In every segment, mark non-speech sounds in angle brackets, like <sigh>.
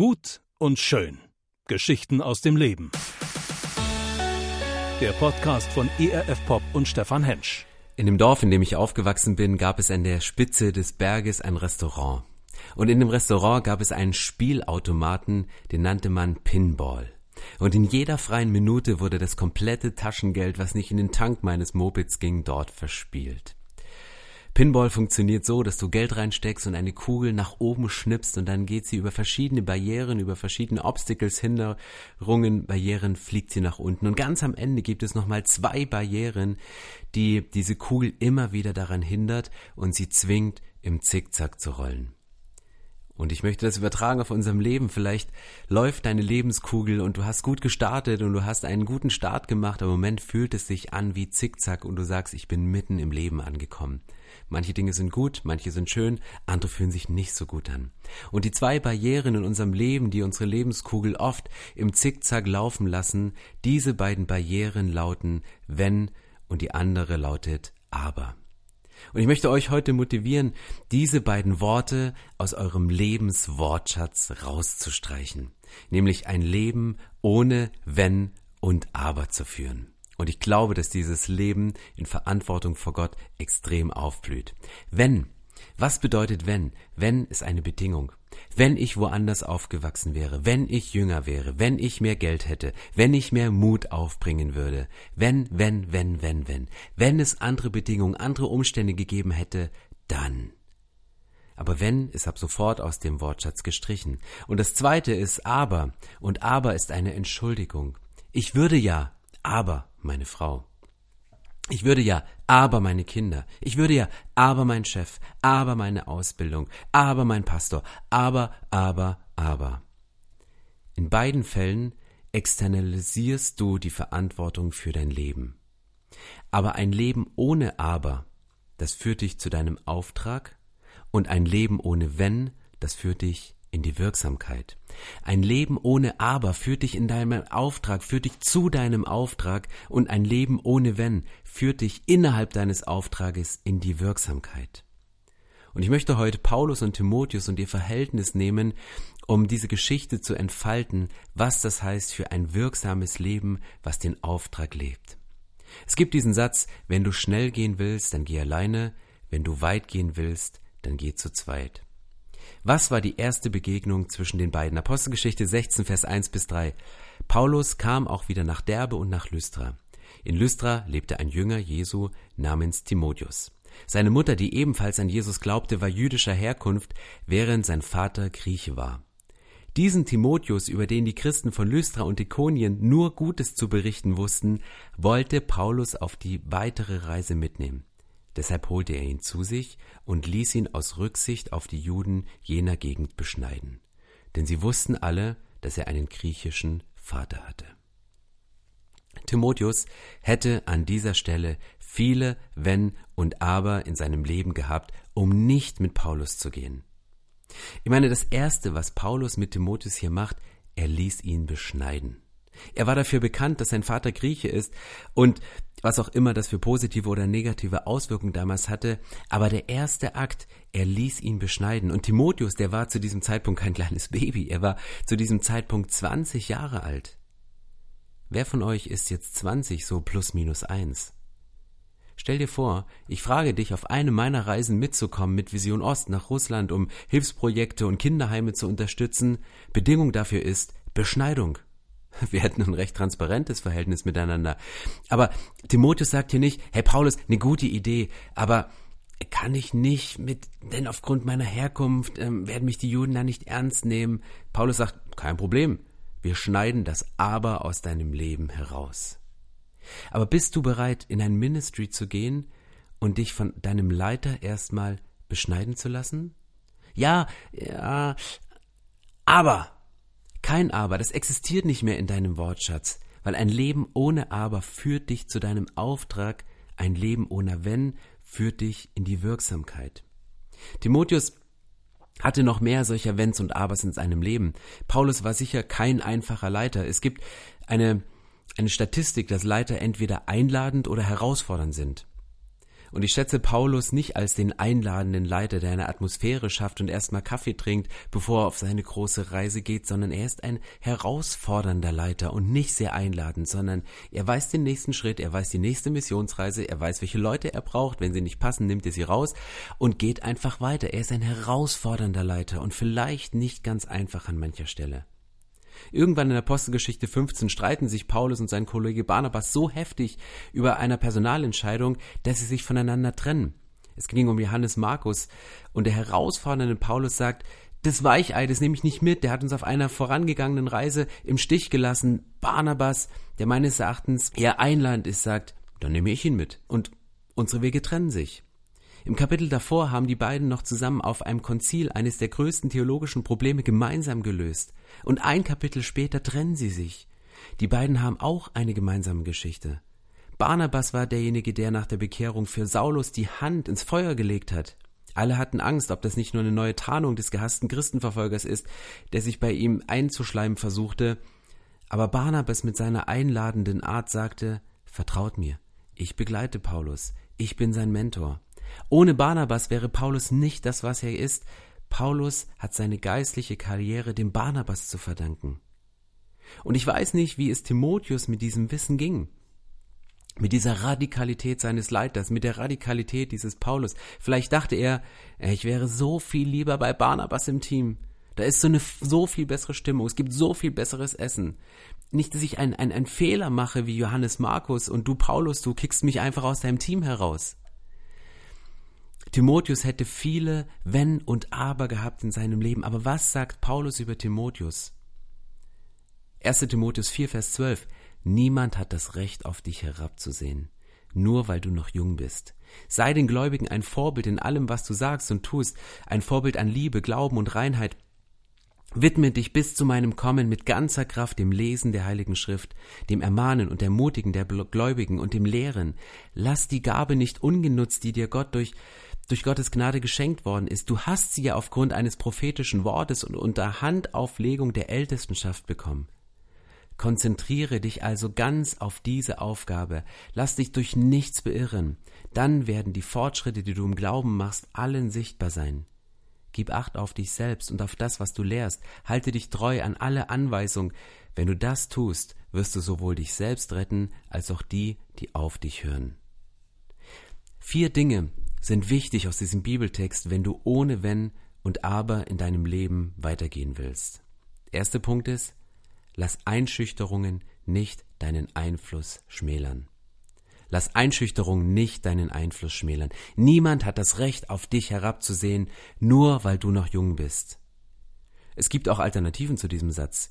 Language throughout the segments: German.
Gut und schön. Geschichten aus dem Leben. Der Podcast von ERF Pop und Stefan Hensch. In dem Dorf, in dem ich aufgewachsen bin, gab es an der Spitze des Berges ein Restaurant. Und in dem Restaurant gab es einen Spielautomaten, den nannte man Pinball. Und in jeder freien Minute wurde das komplette Taschengeld, was nicht in den Tank meines Mopeds ging, dort verspielt. Pinball funktioniert so, dass du Geld reinsteckst und eine Kugel nach oben schnippst und dann geht sie über verschiedene Barrieren, über verschiedene Obstacles, Hinderungen, Barrieren, fliegt sie nach unten. Und ganz am Ende gibt es nochmal zwei Barrieren, die diese Kugel immer wieder daran hindert und sie zwingt, im Zickzack zu rollen. Und ich möchte das übertragen auf unserem Leben. Vielleicht läuft deine Lebenskugel und du hast gut gestartet und du hast einen guten Start gemacht. Im Moment fühlt es sich an wie Zickzack und du sagst, ich bin mitten im Leben angekommen. Manche Dinge sind gut, manche sind schön, andere fühlen sich nicht so gut an. Und die zwei Barrieren in unserem Leben, die unsere Lebenskugel oft im Zickzack laufen lassen, diese beiden Barrieren lauten wenn und die andere lautet aber. Und ich möchte euch heute motivieren, diese beiden Worte aus eurem Lebenswortschatz rauszustreichen, nämlich ein Leben ohne wenn und aber zu führen. Und ich glaube, dass dieses Leben in Verantwortung vor Gott extrem aufblüht. Wenn, was bedeutet wenn? Wenn ist eine Bedingung. Wenn ich woanders aufgewachsen wäre, wenn ich jünger wäre, wenn ich mehr Geld hätte, wenn ich mehr Mut aufbringen würde, wenn, wenn, wenn, wenn, wenn, wenn es andere Bedingungen, andere Umstände gegeben hätte, dann. Aber wenn ist ab sofort aus dem Wortschatz gestrichen. Und das zweite ist aber, und aber ist eine Entschuldigung. Ich würde ja, aber meine Frau. Ich würde ja, aber meine Kinder. Ich würde ja, aber mein Chef, aber meine Ausbildung, aber mein Pastor, aber, aber, aber. In beiden Fällen externalisierst du die Verantwortung für dein Leben. Aber ein Leben ohne aber, das führt dich zu deinem Auftrag, und ein Leben ohne wenn, das führt dich in die Wirksamkeit. Ein Leben ohne Aber führt dich in deinem Auftrag, führt dich zu deinem Auftrag und ein Leben ohne Wenn führt dich innerhalb deines Auftrages in die Wirksamkeit. Und ich möchte heute Paulus und Timotheus und ihr Verhältnis nehmen, um diese Geschichte zu entfalten, was das heißt für ein wirksames Leben, was den Auftrag lebt. Es gibt diesen Satz, wenn du schnell gehen willst, dann geh alleine, wenn du weit gehen willst, dann geh zu zweit. Was war die erste Begegnung zwischen den beiden? Apostelgeschichte 16, Vers 1 bis 3. Paulus kam auch wieder nach Derbe und nach Lystra. In Lystra lebte ein Jünger Jesu namens Timotheus. Seine Mutter, die ebenfalls an Jesus glaubte, war jüdischer Herkunft, während sein Vater Grieche war. Diesen Timotheus, über den die Christen von Lystra und Ikonien nur Gutes zu berichten wussten, wollte Paulus auf die weitere Reise mitnehmen. Deshalb holte er ihn zu sich und ließ ihn aus Rücksicht auf die Juden jener Gegend beschneiden. Denn sie wussten alle, dass er einen griechischen Vater hatte. Timotheus hätte an dieser Stelle viele Wenn und Aber in seinem Leben gehabt, um nicht mit Paulus zu gehen. Ich meine, das Erste, was Paulus mit Timotheus hier macht, er ließ ihn beschneiden. Er war dafür bekannt, dass sein Vater Grieche ist und was auch immer das für positive oder negative Auswirkungen damals hatte, aber der erste Akt, er ließ ihn beschneiden. Und Timotheus, der war zu diesem Zeitpunkt kein kleines Baby, er war zu diesem Zeitpunkt 20 Jahre alt. Wer von euch ist jetzt 20, so plus minus eins? Stell dir vor, ich frage dich, auf eine meiner Reisen mitzukommen mit Vision Ost nach Russland, um Hilfsprojekte und Kinderheime zu unterstützen. Bedingung dafür ist Beschneidung. <laughs> Wir hätten ein recht transparentes Verhältnis miteinander. Aber Timotheus sagt hier nicht, hey Paulus, eine gute Idee, aber kann ich nicht mit, denn aufgrund meiner Herkunft ähm, werden mich die Juden da nicht ernst nehmen. Paulus sagt, kein Problem, wir schneiden das Aber aus deinem Leben heraus. Aber bist du bereit, in ein Ministry zu gehen und dich von deinem Leiter erstmal beschneiden zu lassen? Ja, ja, aber kein Aber, das existiert nicht mehr in deinem Wortschatz, weil ein Leben ohne Aber führt dich zu deinem Auftrag, ein Leben ohne Wenn führt dich in die Wirksamkeit. Timotheus hatte noch mehr solcher Wenns und Abers in seinem Leben. Paulus war sicher kein einfacher Leiter. Es gibt eine, eine Statistik, dass Leiter entweder einladend oder herausfordernd sind. Und ich schätze Paulus nicht als den einladenden Leiter, der eine Atmosphäre schafft und erstmal Kaffee trinkt, bevor er auf seine große Reise geht, sondern er ist ein herausfordernder Leiter und nicht sehr einladend, sondern er weiß den nächsten Schritt, er weiß die nächste Missionsreise, er weiß, welche Leute er braucht, wenn sie nicht passen, nimmt er sie raus und geht einfach weiter. Er ist ein herausfordernder Leiter und vielleicht nicht ganz einfach an mancher Stelle. Irgendwann in der Apostelgeschichte 15 streiten sich Paulus und sein Kollege Barnabas so heftig über eine Personalentscheidung, dass sie sich voneinander trennen. Es ging um Johannes Markus und der herausfordernde Paulus sagt, das Weichei, das nehme ich nicht mit, der hat uns auf einer vorangegangenen Reise im Stich gelassen. Barnabas, der meines Erachtens eher einladend ist, sagt, dann nehme ich ihn mit. Und unsere Wege trennen sich. Im Kapitel davor haben die beiden noch zusammen auf einem Konzil eines der größten theologischen Probleme gemeinsam gelöst. Und ein Kapitel später trennen sie sich. Die beiden haben auch eine gemeinsame Geschichte. Barnabas war derjenige, der nach der Bekehrung für Saulus die Hand ins Feuer gelegt hat. Alle hatten Angst, ob das nicht nur eine neue Tarnung des gehassten Christenverfolgers ist, der sich bei ihm einzuschleimen versuchte. Aber Barnabas mit seiner einladenden Art sagte, Vertraut mir, ich begleite Paulus, ich bin sein Mentor. Ohne Barnabas wäre Paulus nicht das, was er ist, Paulus hat seine geistliche Karriere dem Barnabas zu verdanken. Und ich weiß nicht, wie es Timotheus mit diesem Wissen ging. Mit dieser Radikalität seines Leiters, mit der Radikalität dieses Paulus. Vielleicht dachte er, ich wäre so viel lieber bei Barnabas im Team. Da ist so eine so viel bessere Stimmung, es gibt so viel besseres Essen. Nicht, dass ich einen ein Fehler mache wie Johannes Markus und du Paulus, du kickst mich einfach aus deinem Team heraus. Timotheus hätte viele Wenn und Aber gehabt in seinem Leben. Aber was sagt Paulus über Timotheus? 1. Timotheus 4, Vers 12. Niemand hat das Recht, auf dich herabzusehen, nur weil du noch jung bist. Sei den Gläubigen ein Vorbild in allem, was du sagst und tust, ein Vorbild an Liebe, Glauben und Reinheit. Widme dich bis zu meinem Kommen mit ganzer Kraft dem Lesen der Heiligen Schrift, dem Ermahnen und Ermutigen der Gläubigen und dem Lehren. Lass die Gabe nicht ungenutzt, die dir Gott durch durch Gottes Gnade geschenkt worden ist. Du hast sie ja aufgrund eines prophetischen Wortes und unter Handauflegung der Ältestenschaft bekommen. Konzentriere dich also ganz auf diese Aufgabe. Lass dich durch nichts beirren. Dann werden die Fortschritte, die du im Glauben machst, allen sichtbar sein. Gib Acht auf dich selbst und auf das, was du lehrst. Halte dich treu an alle Anweisungen. Wenn du das tust, wirst du sowohl dich selbst retten, als auch die, die auf dich hören. Vier Dinge, sind wichtig aus diesem Bibeltext, wenn du ohne Wenn und Aber in deinem Leben weitergehen willst. Erster Punkt ist, lass Einschüchterungen nicht deinen Einfluss schmälern. Lass Einschüchterungen nicht deinen Einfluss schmälern. Niemand hat das Recht, auf dich herabzusehen, nur weil du noch jung bist. Es gibt auch Alternativen zu diesem Satz.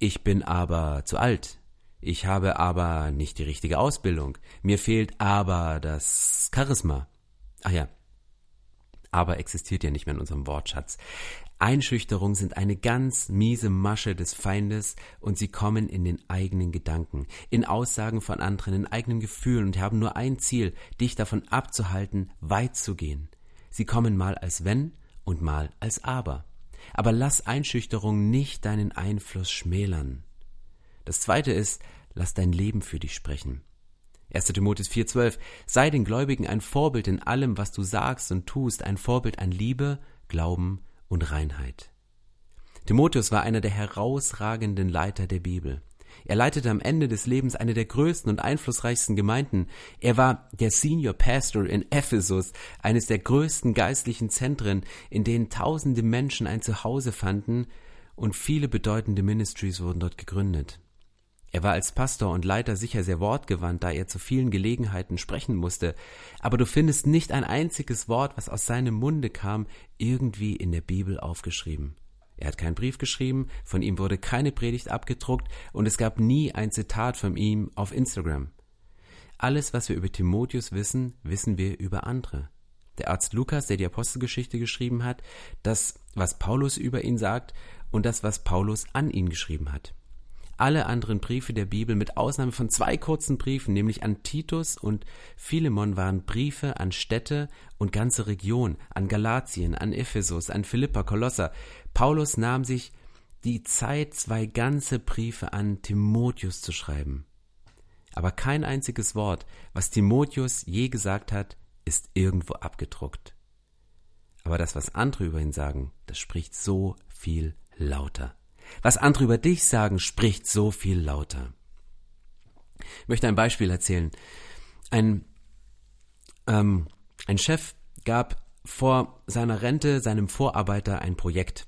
Ich bin aber zu alt. Ich habe aber nicht die richtige Ausbildung. Mir fehlt aber das Charisma. Ach ja, aber existiert ja nicht mehr in unserem Wortschatz. Einschüchterung sind eine ganz miese Masche des Feindes und sie kommen in den eigenen Gedanken, in Aussagen von anderen, in eigenen Gefühlen und haben nur ein Ziel, dich davon abzuhalten, weit zu gehen. Sie kommen mal als wenn und mal als aber. Aber lass Einschüchterung nicht deinen Einfluss schmälern. Das zweite ist, lass dein Leben für dich sprechen. 1. Timotheus 4,12 Sei den Gläubigen ein Vorbild in allem, was du sagst und tust, ein Vorbild an Liebe, Glauben und Reinheit. Timotheus war einer der herausragenden Leiter der Bibel. Er leitete am Ende des Lebens eine der größten und einflussreichsten Gemeinden. Er war der Senior Pastor in Ephesus, eines der größten geistlichen Zentren, in denen tausende Menschen ein Zuhause fanden und viele bedeutende Ministries wurden dort gegründet. Er war als Pastor und Leiter sicher sehr wortgewandt, da er zu vielen Gelegenheiten sprechen musste, aber du findest nicht ein einziges Wort, was aus seinem Munde kam, irgendwie in der Bibel aufgeschrieben. Er hat keinen Brief geschrieben, von ihm wurde keine Predigt abgedruckt und es gab nie ein Zitat von ihm auf Instagram. Alles, was wir über Timotheus wissen, wissen wir über andere. Der Arzt Lukas, der die Apostelgeschichte geschrieben hat, das, was Paulus über ihn sagt und das, was Paulus an ihn geschrieben hat. Alle anderen Briefe der Bibel, mit Ausnahme von zwei kurzen Briefen, nämlich an Titus und Philemon, waren Briefe an Städte und ganze Regionen, an Galatien, an Ephesus, an Philippa, Kolosser. Paulus nahm sich die Zeit, zwei ganze Briefe an Timotheus zu schreiben. Aber kein einziges Wort, was Timotheus je gesagt hat, ist irgendwo abgedruckt. Aber das, was andere über ihn sagen, das spricht so viel lauter. Was andere über dich sagen, spricht so viel lauter. Ich möchte ein Beispiel erzählen. Ein, ähm, ein Chef gab vor seiner Rente seinem Vorarbeiter ein Projekt.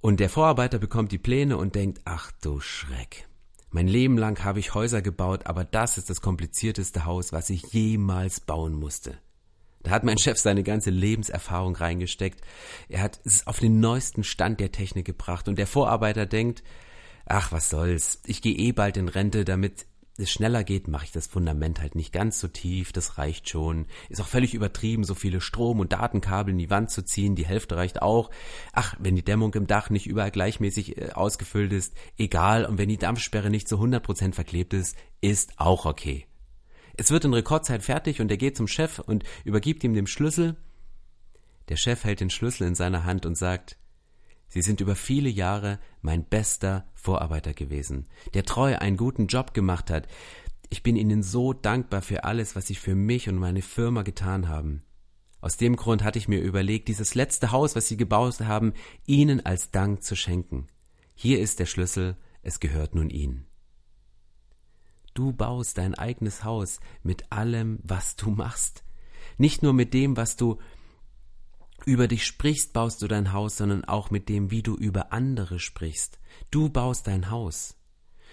Und der Vorarbeiter bekommt die Pläne und denkt, ach du Schreck. Mein Leben lang habe ich Häuser gebaut, aber das ist das komplizierteste Haus, was ich jemals bauen musste. Da hat mein Chef seine ganze Lebenserfahrung reingesteckt. Er hat es auf den neuesten Stand der Technik gebracht und der Vorarbeiter denkt, ach, was soll's, ich gehe eh bald in Rente, damit es schneller geht, mache ich das Fundament halt nicht ganz so tief, das reicht schon. Ist auch völlig übertrieben, so viele Strom- und Datenkabel in die Wand zu ziehen, die Hälfte reicht auch. Ach, wenn die Dämmung im Dach nicht überall gleichmäßig äh, ausgefüllt ist, egal. Und wenn die Dampfsperre nicht zu 100% verklebt ist, ist auch okay. Es wird in Rekordzeit fertig und er geht zum Chef und übergibt ihm den Schlüssel. Der Chef hält den Schlüssel in seiner Hand und sagt, Sie sind über viele Jahre mein bester Vorarbeiter gewesen, der treu einen guten Job gemacht hat. Ich bin Ihnen so dankbar für alles, was Sie für mich und meine Firma getan haben. Aus dem Grund hatte ich mir überlegt, dieses letzte Haus, was Sie gebaut haben, Ihnen als Dank zu schenken. Hier ist der Schlüssel, es gehört nun Ihnen. Du baust dein eigenes Haus mit allem, was du machst. Nicht nur mit dem, was du über dich sprichst, baust du dein Haus, sondern auch mit dem, wie du über andere sprichst. Du baust dein Haus.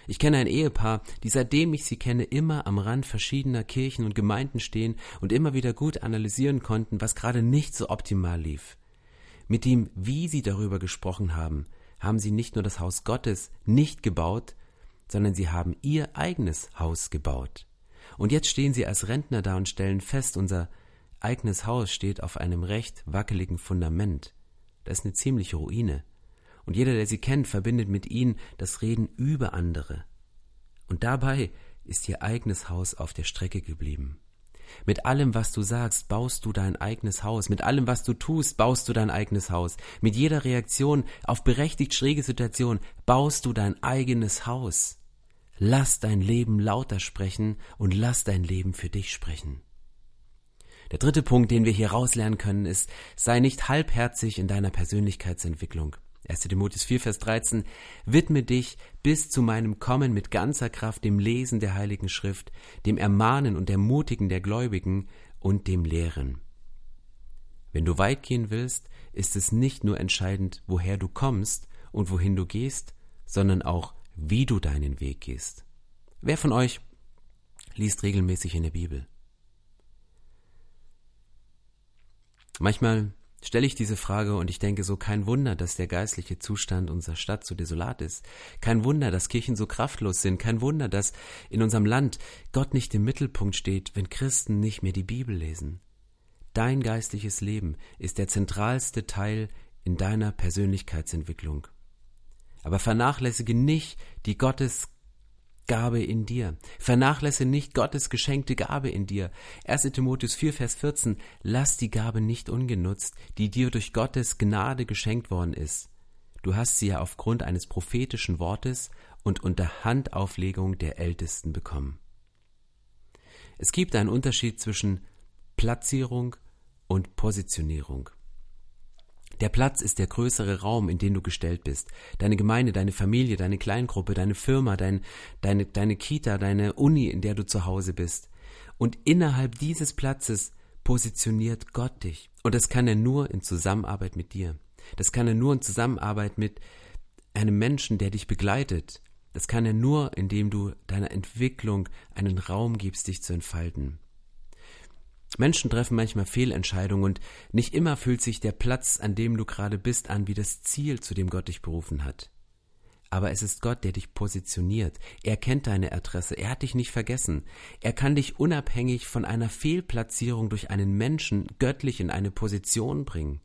Ich kenne ein Ehepaar, die seitdem ich sie kenne immer am Rand verschiedener Kirchen und Gemeinden stehen und immer wieder gut analysieren konnten, was gerade nicht so optimal lief. Mit dem, wie sie darüber gesprochen haben, haben sie nicht nur das Haus Gottes nicht gebaut, sondern sie haben ihr eigenes Haus gebaut. Und jetzt stehen sie als Rentner da und stellen fest, unser eigenes Haus steht auf einem recht wackeligen Fundament. Das ist eine ziemliche Ruine. Und jeder, der sie kennt, verbindet mit ihnen das Reden über andere. Und dabei ist ihr eigenes Haus auf der Strecke geblieben. Mit allem, was du sagst, baust du dein eigenes Haus. Mit allem, was du tust, baust du dein eigenes Haus. Mit jeder Reaktion auf berechtigt schräge Situation baust du dein eigenes Haus. Lass dein Leben lauter sprechen und lass dein Leben für dich sprechen. Der dritte Punkt, den wir hier rauslernen können, ist, sei nicht halbherzig in deiner Persönlichkeitsentwicklung. 1. Timotheus 4, Vers 13, widme dich bis zu meinem Kommen mit ganzer Kraft dem Lesen der Heiligen Schrift, dem Ermahnen und Ermutigen der Gläubigen und dem Lehren. Wenn du weit gehen willst, ist es nicht nur entscheidend, woher du kommst und wohin du gehst, sondern auch, wie du deinen Weg gehst. Wer von euch liest regelmäßig in der Bibel? Manchmal stelle ich diese Frage und ich denke so, kein Wunder, dass der geistliche Zustand unserer Stadt so desolat ist. Kein Wunder, dass Kirchen so kraftlos sind. Kein Wunder, dass in unserem Land Gott nicht im Mittelpunkt steht, wenn Christen nicht mehr die Bibel lesen. Dein geistliches Leben ist der zentralste Teil in deiner Persönlichkeitsentwicklung. Aber vernachlässige nicht die Gottes Gabe in dir. Vernachlässe nicht Gottes geschenkte Gabe in dir. 1. Timotheus 4, Vers 14. Lass die Gabe nicht ungenutzt, die dir durch Gottes Gnade geschenkt worden ist. Du hast sie ja aufgrund eines prophetischen Wortes und unter Handauflegung der Ältesten bekommen. Es gibt einen Unterschied zwischen Platzierung und Positionierung. Der Platz ist der größere Raum, in den du gestellt bist. Deine Gemeinde, deine Familie, deine Kleingruppe, deine Firma, dein, deine, deine Kita, deine Uni, in der du zu Hause bist. Und innerhalb dieses Platzes positioniert Gott dich. Und das kann er nur in Zusammenarbeit mit dir. Das kann er nur in Zusammenarbeit mit einem Menschen, der dich begleitet. Das kann er nur, indem du deiner Entwicklung einen Raum gibst, dich zu entfalten. Menschen treffen manchmal Fehlentscheidungen und nicht immer fühlt sich der Platz, an dem du gerade bist, an wie das Ziel, zu dem Gott dich berufen hat. Aber es ist Gott, der dich positioniert. Er kennt deine Adresse. Er hat dich nicht vergessen. Er kann dich unabhängig von einer Fehlplatzierung durch einen Menschen göttlich in eine Position bringen.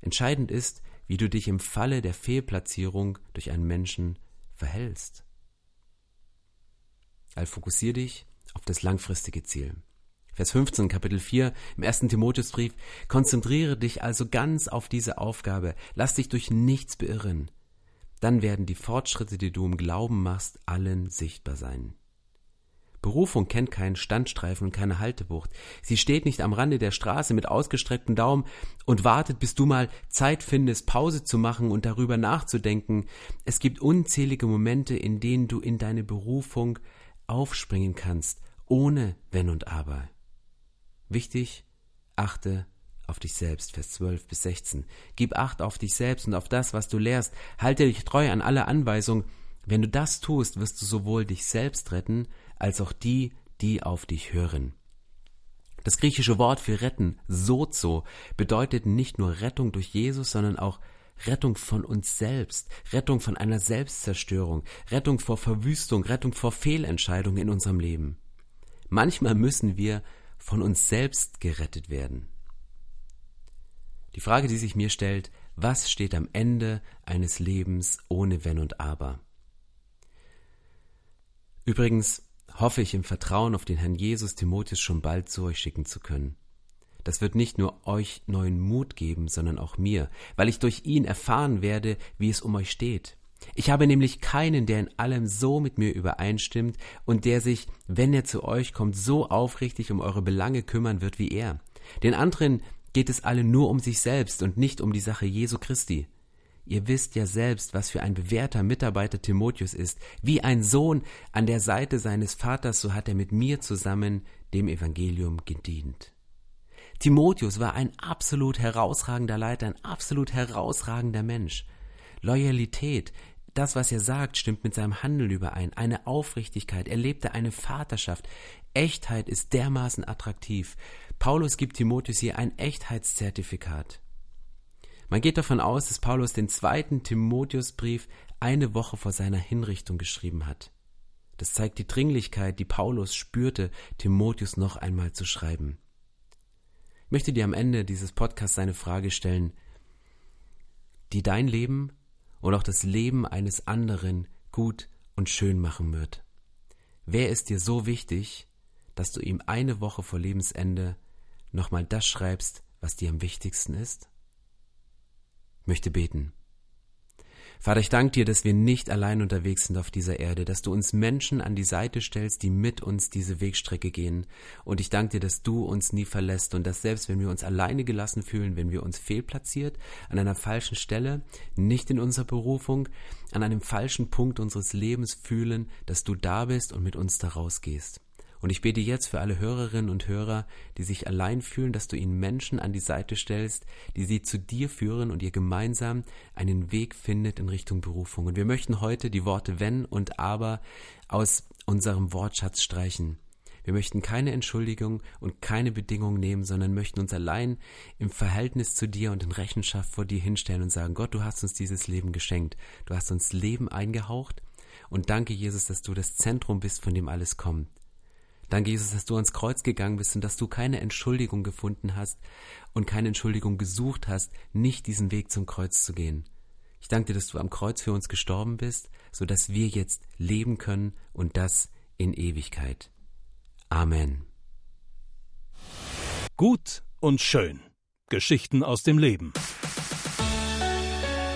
Entscheidend ist, wie du dich im Falle der Fehlplatzierung durch einen Menschen verhältst. Also fokussier dich auf das langfristige Ziel. Vers 15, Kapitel 4 im ersten Timotheusbrief. Konzentriere dich also ganz auf diese Aufgabe. Lass dich durch nichts beirren. Dann werden die Fortschritte, die du im Glauben machst, allen sichtbar sein. Berufung kennt keinen Standstreifen und keine Haltebucht. Sie steht nicht am Rande der Straße mit ausgestrecktem Daumen und wartet, bis du mal Zeit findest, Pause zu machen und darüber nachzudenken. Es gibt unzählige Momente, in denen du in deine Berufung aufspringen kannst, ohne Wenn und Aber. Wichtig, achte auf dich selbst, Vers 12 bis 16. Gib Acht auf dich selbst und auf das, was du lehrst. Halte dich treu an alle Anweisungen. Wenn du das tust, wirst du sowohl dich selbst retten, als auch die, die auf dich hören. Das griechische Wort für retten, sozo, bedeutet nicht nur Rettung durch Jesus, sondern auch Rettung von uns selbst, Rettung von einer Selbstzerstörung, Rettung vor Verwüstung, Rettung vor Fehlentscheidungen in unserem Leben. Manchmal müssen wir von uns selbst gerettet werden. Die Frage, die sich mir stellt, was steht am Ende eines Lebens ohne Wenn und Aber? Übrigens hoffe ich im Vertrauen auf den Herrn Jesus Timotheus schon bald zu euch schicken zu können. Das wird nicht nur euch neuen Mut geben, sondern auch mir, weil ich durch ihn erfahren werde, wie es um euch steht. Ich habe nämlich keinen, der in allem so mit mir übereinstimmt und der sich, wenn er zu euch kommt, so aufrichtig um eure Belange kümmern wird wie er. Den anderen geht es alle nur um sich selbst und nicht um die Sache Jesu Christi. Ihr wisst ja selbst, was für ein bewährter Mitarbeiter Timotheus ist. Wie ein Sohn an der Seite seines Vaters, so hat er mit mir zusammen dem Evangelium gedient. Timotheus war ein absolut herausragender Leiter, ein absolut herausragender Mensch. Loyalität, das, was er sagt, stimmt mit seinem Handeln überein. Eine Aufrichtigkeit, er lebte eine Vaterschaft. Echtheit ist dermaßen attraktiv. Paulus gibt Timotheus hier ein Echtheitszertifikat. Man geht davon aus, dass Paulus den zweiten Timotheusbrief eine Woche vor seiner Hinrichtung geschrieben hat. Das zeigt die Dringlichkeit, die Paulus spürte, Timotheus noch einmal zu schreiben. Ich möchte dir am Ende dieses Podcasts eine Frage stellen, die dein Leben oder auch das Leben eines anderen gut und schön machen wird. Wer ist dir so wichtig, dass du ihm eine Woche vor Lebensende nochmal das schreibst, was dir am wichtigsten ist? Möchte beten. Vater, ich danke dir, dass wir nicht allein unterwegs sind auf dieser Erde, dass du uns Menschen an die Seite stellst, die mit uns diese Wegstrecke gehen. Und ich danke dir, dass du uns nie verlässt und dass selbst wenn wir uns alleine gelassen fühlen, wenn wir uns fehlplatziert, an einer falschen Stelle, nicht in unserer Berufung, an einem falschen Punkt unseres Lebens fühlen, dass du da bist und mit uns da rausgehst. Und ich bete jetzt für alle Hörerinnen und Hörer, die sich allein fühlen, dass du ihnen Menschen an die Seite stellst, die sie zu dir führen und ihr gemeinsam einen Weg findet in Richtung Berufung. Und wir möchten heute die Worte wenn und aber aus unserem Wortschatz streichen. Wir möchten keine Entschuldigung und keine Bedingung nehmen, sondern möchten uns allein im Verhältnis zu dir und in Rechenschaft vor dir hinstellen und sagen, Gott, du hast uns dieses Leben geschenkt. Du hast uns Leben eingehaucht und danke, Jesus, dass du das Zentrum bist, von dem alles kommt. Danke, Jesus, dass du ans Kreuz gegangen bist und dass du keine Entschuldigung gefunden hast und keine Entschuldigung gesucht hast, nicht diesen Weg zum Kreuz zu gehen. Ich danke dir, dass du am Kreuz für uns gestorben bist, so dass wir jetzt leben können und das in Ewigkeit. Amen. Gut und schön. Geschichten aus dem Leben.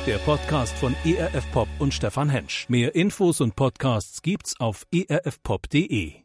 Der Podcast von ERF Pop und Stefan Hensch. Mehr Infos und Podcasts gibt's auf erfpop.de.